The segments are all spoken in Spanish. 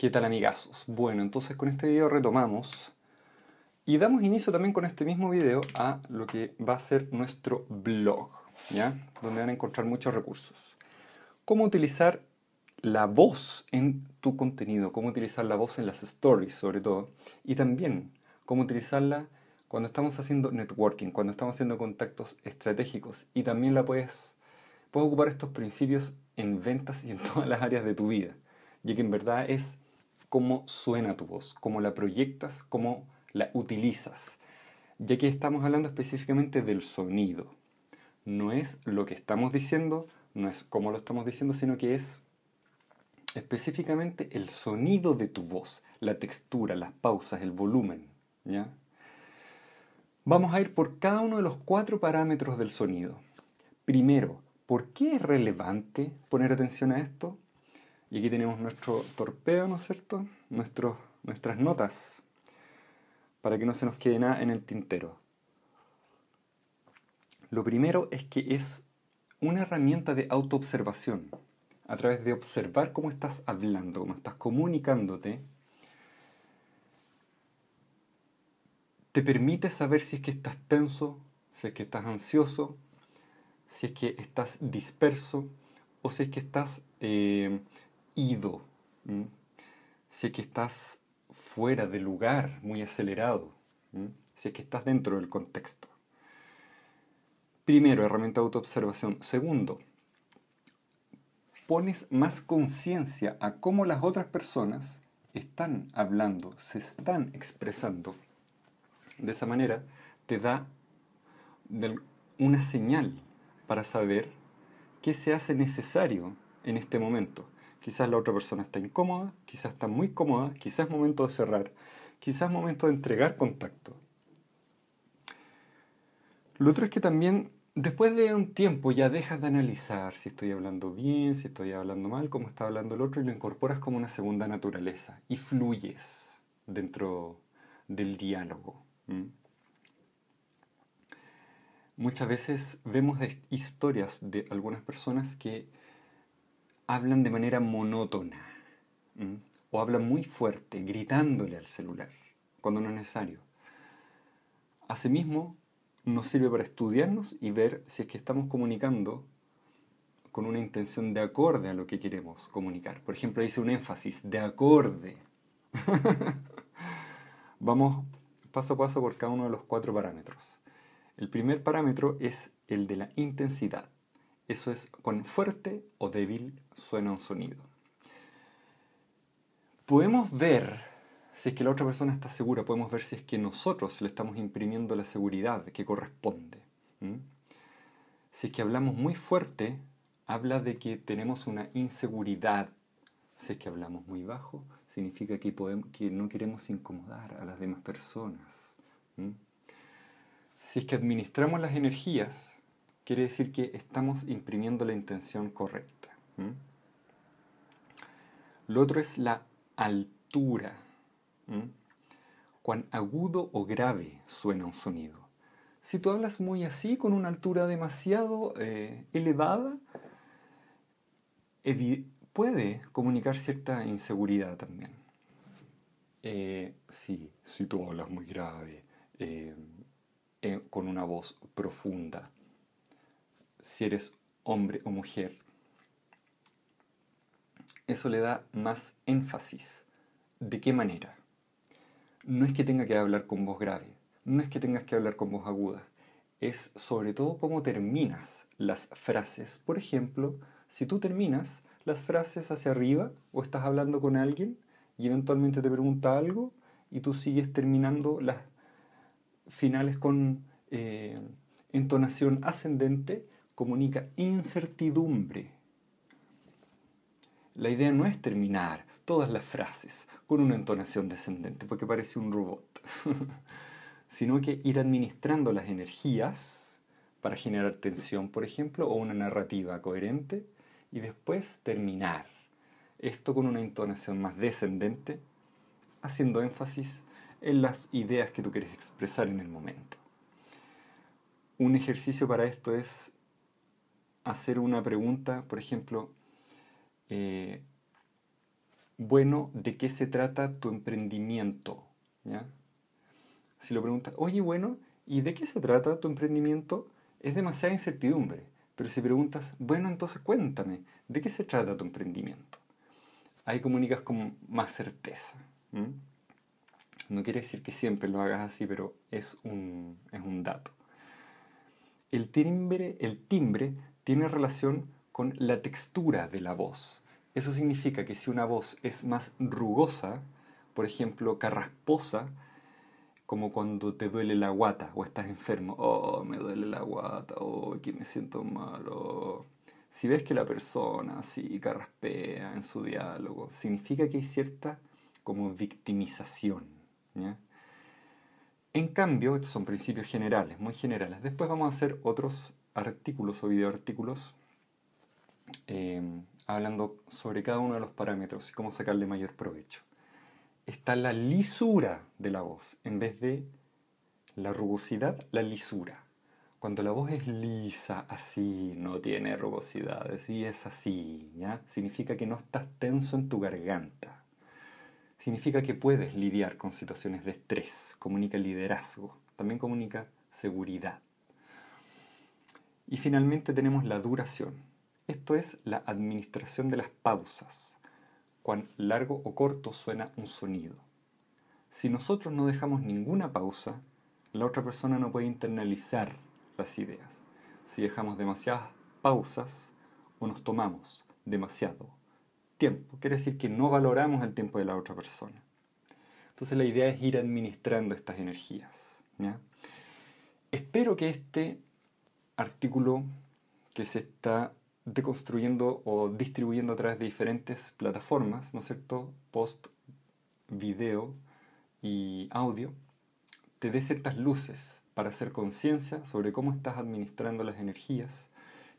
¿Qué tal amigazos? Bueno, entonces con este video retomamos y damos inicio también con este mismo video a lo que va a ser nuestro blog, ¿ya? Donde van a encontrar muchos recursos. Cómo utilizar la voz en tu contenido, cómo utilizar la voz en las stories sobre todo, y también cómo utilizarla cuando estamos haciendo networking, cuando estamos haciendo contactos estratégicos, y también la puedes, puedes ocupar estos principios en ventas y en todas las áreas de tu vida, ya que en verdad es cómo suena tu voz, cómo la proyectas, cómo la utilizas, ya que estamos hablando específicamente del sonido. No es lo que estamos diciendo, no es cómo lo estamos diciendo, sino que es específicamente el sonido de tu voz, la textura, las pausas, el volumen. Vamos a ir por cada uno de los cuatro parámetros del sonido. Primero, ¿por qué es relevante poner atención a esto? Y aquí tenemos nuestro torpeo, ¿no es cierto? nuestras notas, para que no se nos quede nada en el tintero. Lo primero es que es una herramienta de autoobservación. A través de observar cómo estás hablando, cómo estás comunicándote, te permite saber si es que estás tenso, si es que estás ansioso, si es que estás disperso o si es que estás eh, si es que estás fuera de lugar, muy acelerado, si es que estás dentro del contexto. Primero, herramienta de autoobservación. Segundo, pones más conciencia a cómo las otras personas están hablando, se están expresando. De esa manera te da una señal para saber qué se hace necesario en este momento. Quizás la otra persona está incómoda, quizás está muy cómoda, quizás es momento de cerrar, quizás es momento de entregar contacto. Lo otro es que también después de un tiempo ya dejas de analizar si estoy hablando bien, si estoy hablando mal, cómo está hablando el otro y lo incorporas como una segunda naturaleza y fluyes dentro del diálogo. Muchas veces vemos historias de algunas personas que hablan de manera monótona o hablan muy fuerte, gritándole al celular, cuando no es necesario. Asimismo, nos sirve para estudiarnos y ver si es que estamos comunicando con una intención de acorde a lo que queremos comunicar. Por ejemplo, dice un énfasis de acorde. Vamos paso a paso por cada uno de los cuatro parámetros. El primer parámetro es el de la intensidad. Eso es cuán fuerte o débil suena un sonido. Podemos ver si es que la otra persona está segura, podemos ver si es que nosotros le estamos imprimiendo la seguridad que corresponde. Si es que hablamos muy fuerte, habla de que tenemos una inseguridad. Si es que hablamos muy bajo, significa que, que no queremos incomodar a las demás personas. Si es que administramos las energías, quiere decir que estamos imprimiendo la intención correcta. Lo otro es la altura. Cuán agudo o grave suena un sonido. Si tú hablas muy así, con una altura demasiado eh, elevada, puede comunicar cierta inseguridad también. Eh, sí, si tú hablas muy grave, eh, con una voz profunda, si eres hombre o mujer. Eso le da más énfasis. ¿De qué manera? No es que tenga que hablar con voz grave, no es que tengas que hablar con voz aguda, es sobre todo cómo terminas las frases. Por ejemplo, si tú terminas las frases hacia arriba o estás hablando con alguien y eventualmente te pregunta algo y tú sigues terminando las finales con eh, entonación ascendente, comunica incertidumbre. La idea no es terminar todas las frases con una entonación descendente, porque parece un robot, sino que ir administrando las energías para generar tensión, por ejemplo, o una narrativa coherente, y después terminar esto con una entonación más descendente, haciendo énfasis en las ideas que tú quieres expresar en el momento. Un ejercicio para esto es hacer una pregunta, por ejemplo, eh, bueno, ¿de qué se trata tu emprendimiento? ¿Ya? Si lo preguntas, oye, bueno, ¿y de qué se trata tu emprendimiento? Es demasiada incertidumbre. Pero si preguntas, bueno, entonces cuéntame, ¿de qué se trata tu emprendimiento? Ahí comunicas con más certeza. No quiere decir que siempre lo hagas así, pero es un, es un dato. El timbre, el timbre tiene relación con la textura de la voz. Eso significa que si una voz es más rugosa, por ejemplo, carrasposa, como cuando te duele la guata o estás enfermo, oh, me duele la guata, oh, que me siento malo. Si ves que la persona así carraspea en su diálogo, significa que hay cierta como victimización. En cambio, estos son principios generales, muy generales. Después vamos a hacer otros artículos o videoartículos eh, hablando sobre cada uno de los parámetros y cómo sacarle mayor provecho está la lisura de la voz, en vez de la rugosidad, la lisura. Cuando la voz es lisa, así, no tiene rugosidades y es así, ¿ya? Significa que no estás tenso en tu garganta. Significa que puedes lidiar con situaciones de estrés, comunica liderazgo, también comunica seguridad. Y finalmente tenemos la duración. Esto es la administración de las pausas cuán largo o corto suena un sonido. Si nosotros no dejamos ninguna pausa, la otra persona no puede internalizar las ideas. Si dejamos demasiadas pausas o nos tomamos demasiado tiempo, quiere decir que no valoramos el tiempo de la otra persona. Entonces la idea es ir administrando estas energías. Espero que este artículo que se está deconstruyendo o distribuyendo a través de diferentes plataformas, ¿no es cierto? Post, video y audio, te dé ciertas luces para hacer conciencia sobre cómo estás administrando las energías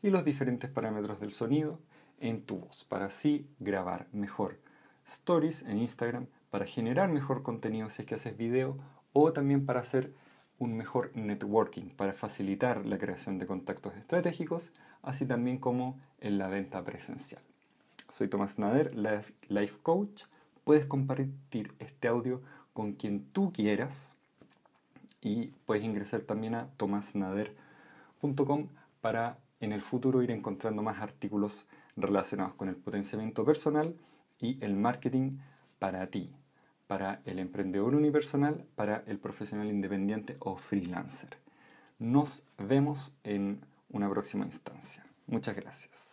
y los diferentes parámetros del sonido en tu voz, para así grabar mejor stories en Instagram, para generar mejor contenido si es que haces video o también para hacer un mejor networking para facilitar la creación de contactos estratégicos, así también como en la venta presencial. Soy Tomás Nader, Life Coach. Puedes compartir este audio con quien tú quieras y puedes ingresar también a tomasnader.com para en el futuro ir encontrando más artículos relacionados con el potenciamiento personal y el marketing para ti para el emprendedor unipersonal, para el profesional independiente o freelancer. Nos vemos en una próxima instancia. Muchas gracias.